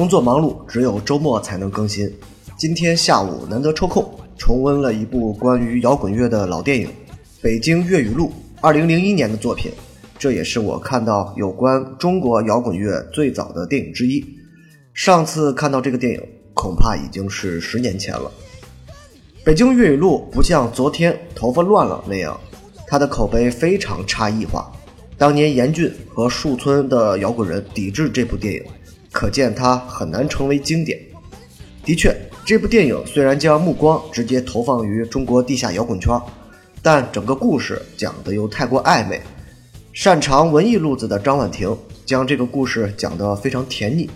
工作忙碌，只有周末才能更新。今天下午难得抽空，重温了一部关于摇滚乐的老电影《北京粤语录》，二零零一年的作品。这也是我看到有关中国摇滚乐最早的电影之一。上次看到这个电影，恐怕已经是十年前了。《北京粤语录》不像昨天头发乱了那样，它的口碑非常差异化。当年严俊和树村的摇滚人抵制这部电影。可见它很难成为经典。的确，这部电影虽然将目光直接投放于中国地下摇滚圈，但整个故事讲的又太过暧昧。擅长文艺路子的张婉婷将这个故事讲得非常甜腻，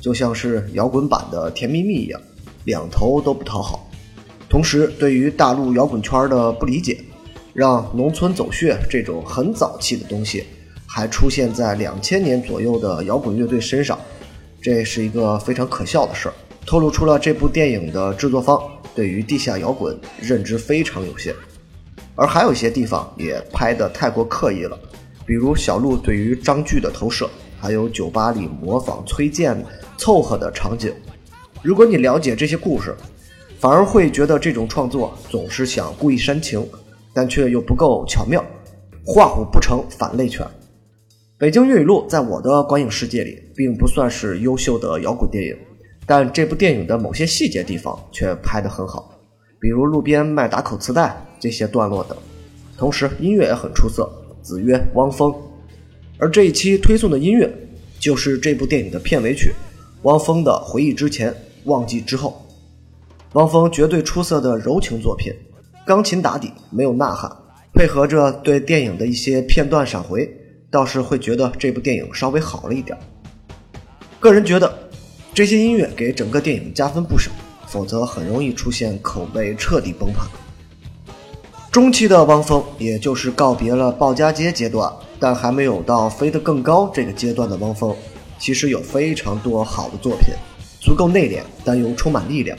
就像是摇滚版的《甜蜜蜜》一样，两头都不讨好。同时，对于大陆摇滚圈的不理解，让农村走穴这种很早期的东西，还出现在两千年左右的摇滚乐队身上。这是一个非常可笑的事儿，透露出了这部电影的制作方对于地下摇滚认知非常有限，而还有一些地方也拍得太过刻意了，比如小鹿对于张炬的投射，还有酒吧里模仿崔健凑合的场景。如果你了解这些故事，反而会觉得这种创作总是想故意煽情，但却又不够巧妙，画虎不成反类犬。《北京粤语录》在我的观影世界里，并不算是优秀的摇滚电影，但这部电影的某些细节地方却拍得很好，比如路边卖打口磁带这些段落等。同时，音乐也很出色，子曰汪峰。而这一期推送的音乐，就是这部电影的片尾曲，汪峰的《回忆之前，忘记之后》。汪峰绝对出色的柔情作品，钢琴打底，没有呐喊，配合着对电影的一些片段闪回。倒是会觉得这部电影稍微好了一点。个人觉得，这些音乐给整个电影加分不少，否则很容易出现口碑彻底崩盘。中期的汪峰，也就是告别了鲍家街阶段，但还没有到飞得更高这个阶段的汪峰，其实有非常多好的作品，足够内敛，但又充满力量。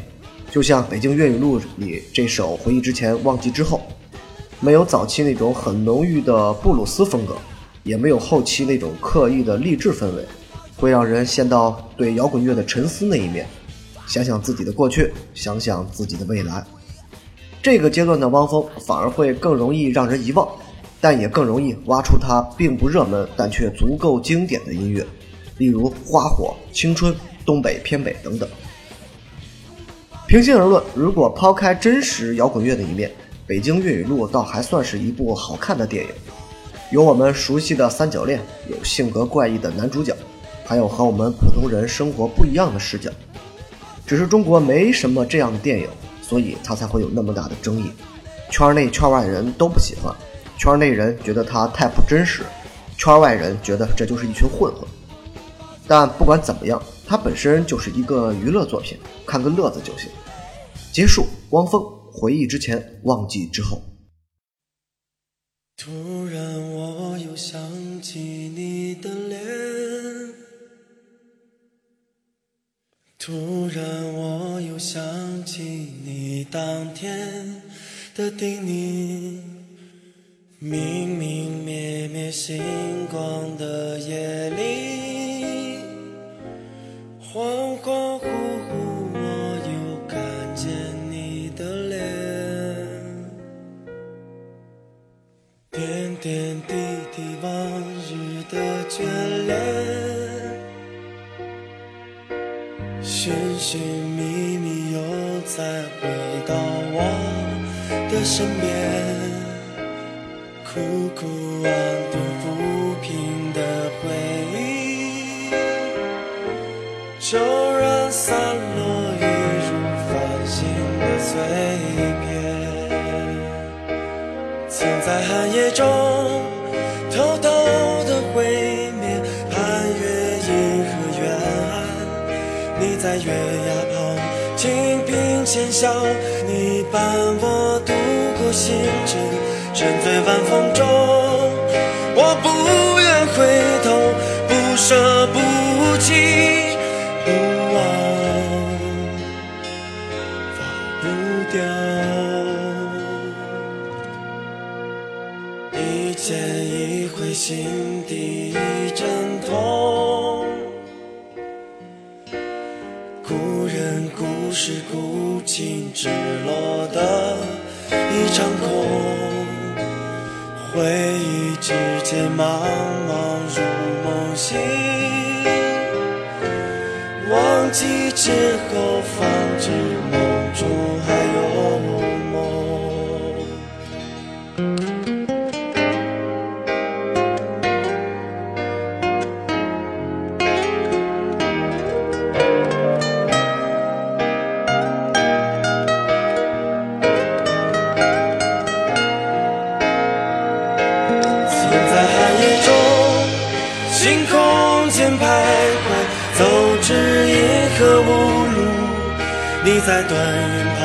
就像《北京粤语录》里这首《回忆之前，忘记之后》，没有早期那种很浓郁的布鲁斯风格。也没有后期那种刻意的励志氛围，会让人陷到对摇滚乐的沉思那一面，想想自己的过去，想想自己的未来。这个阶段的汪峰反而会更容易让人遗忘，但也更容易挖出他并不热门但却足够经典的音乐，例如《花火》《青春》《东北偏北》等等。平心而论，如果抛开真实摇滚乐的一面，《北京粤语录》倒还算是一部好看的电影。有我们熟悉的三角恋，有性格怪异的男主角，还有和我们普通人生活不一样的视角。只是中国没什么这样的电影，所以它才会有那么大的争议。圈内圈外人都不喜欢，圈内人觉得它太不真实，圈外人觉得这就是一群混混。但不管怎么样，它本身就是一个娱乐作品，看个乐子就行。结束。汪峰回忆之前，忘记之后。突然，我又想起你的脸。突然，我又想起你当天的叮咛。明明灭灭星光的夜里，恍寻寻觅觅又再回到我的身边，苦苦安顿抚平的回忆，骤然散落，一如繁星的碎片，曾在寒夜中。在月牙旁，清贫浅笑，你伴我度过星辰，沉醉晚风中。我不愿回头，不舍不弃，不忘，放不掉。一见一回，心底一阵痛。是孤情直落的一场空，回忆之间茫茫如梦醒，忘记之后你在断云旁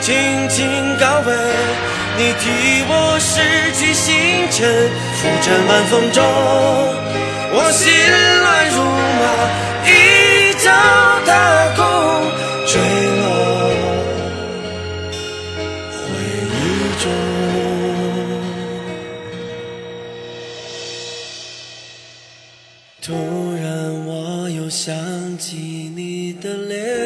轻轻告慰，你替我拾起星辰，浮沉晚风中，我心乱如麻，一脚踏空，坠落回忆中。突然，我又想起你的脸。